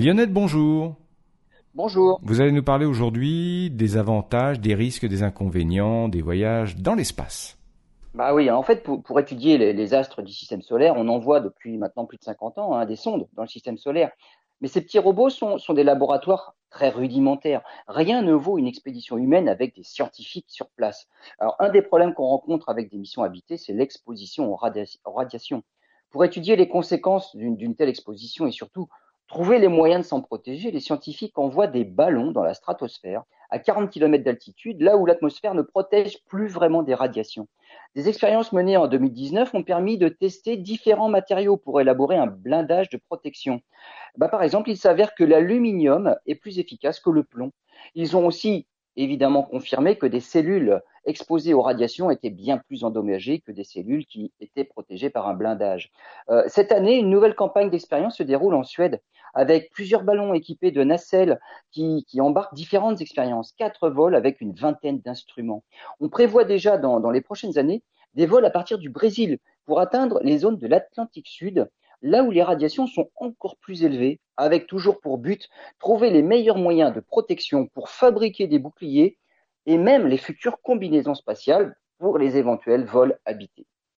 Lionel, bonjour. Bonjour. Vous allez nous parler aujourd'hui des avantages, des risques, des inconvénients des voyages dans l'espace. Bah oui, en fait, pour, étudier les, astres du système solaire, on envoie depuis maintenant plus de 50 ans hein, des sondes dans le système solaire. Mais ces petits robots sont, sont, des laboratoires très rudimentaires. Rien ne vaut une expédition humaine avec des scientifiques sur place. Alors, un des problèmes qu'on rencontre avec des missions habitées, c'est l'exposition aux, radiations. Pour étudier les conséquences d'une telle exposition et surtout trouver les moyens de s'en protéger, les scientifiques envoient des ballons dans la stratosphère à 40 km d'altitude, là où l'atmosphère ne protège plus vraiment des radiations. Des expériences menées en 2019 ont permis de tester différents matériaux pour élaborer un blindage de protection. Bah, par exemple, il s'avère que l'aluminium est plus efficace que le plomb. Ils ont aussi évidemment confirmé que des cellules exposées aux radiations étaient bien plus endommagées que des cellules qui étaient protégées par un blindage. Euh, cette année, une nouvelle campagne d'expérience se déroule en Suède avec plusieurs ballons équipés de nacelles qui, embarquent différentes expériences, quatre vols avec une vingtaine d'instruments. On prévoit déjà dans, les prochaines années des vols à partir du Brésil pour atteindre les zones de l'Atlantique Sud là où les radiations sont encore plus élevées, avec toujours pour but trouver les meilleurs moyens de protection pour fabriquer des boucliers et même les futures combinaisons spatiales pour les éventuels vols habités.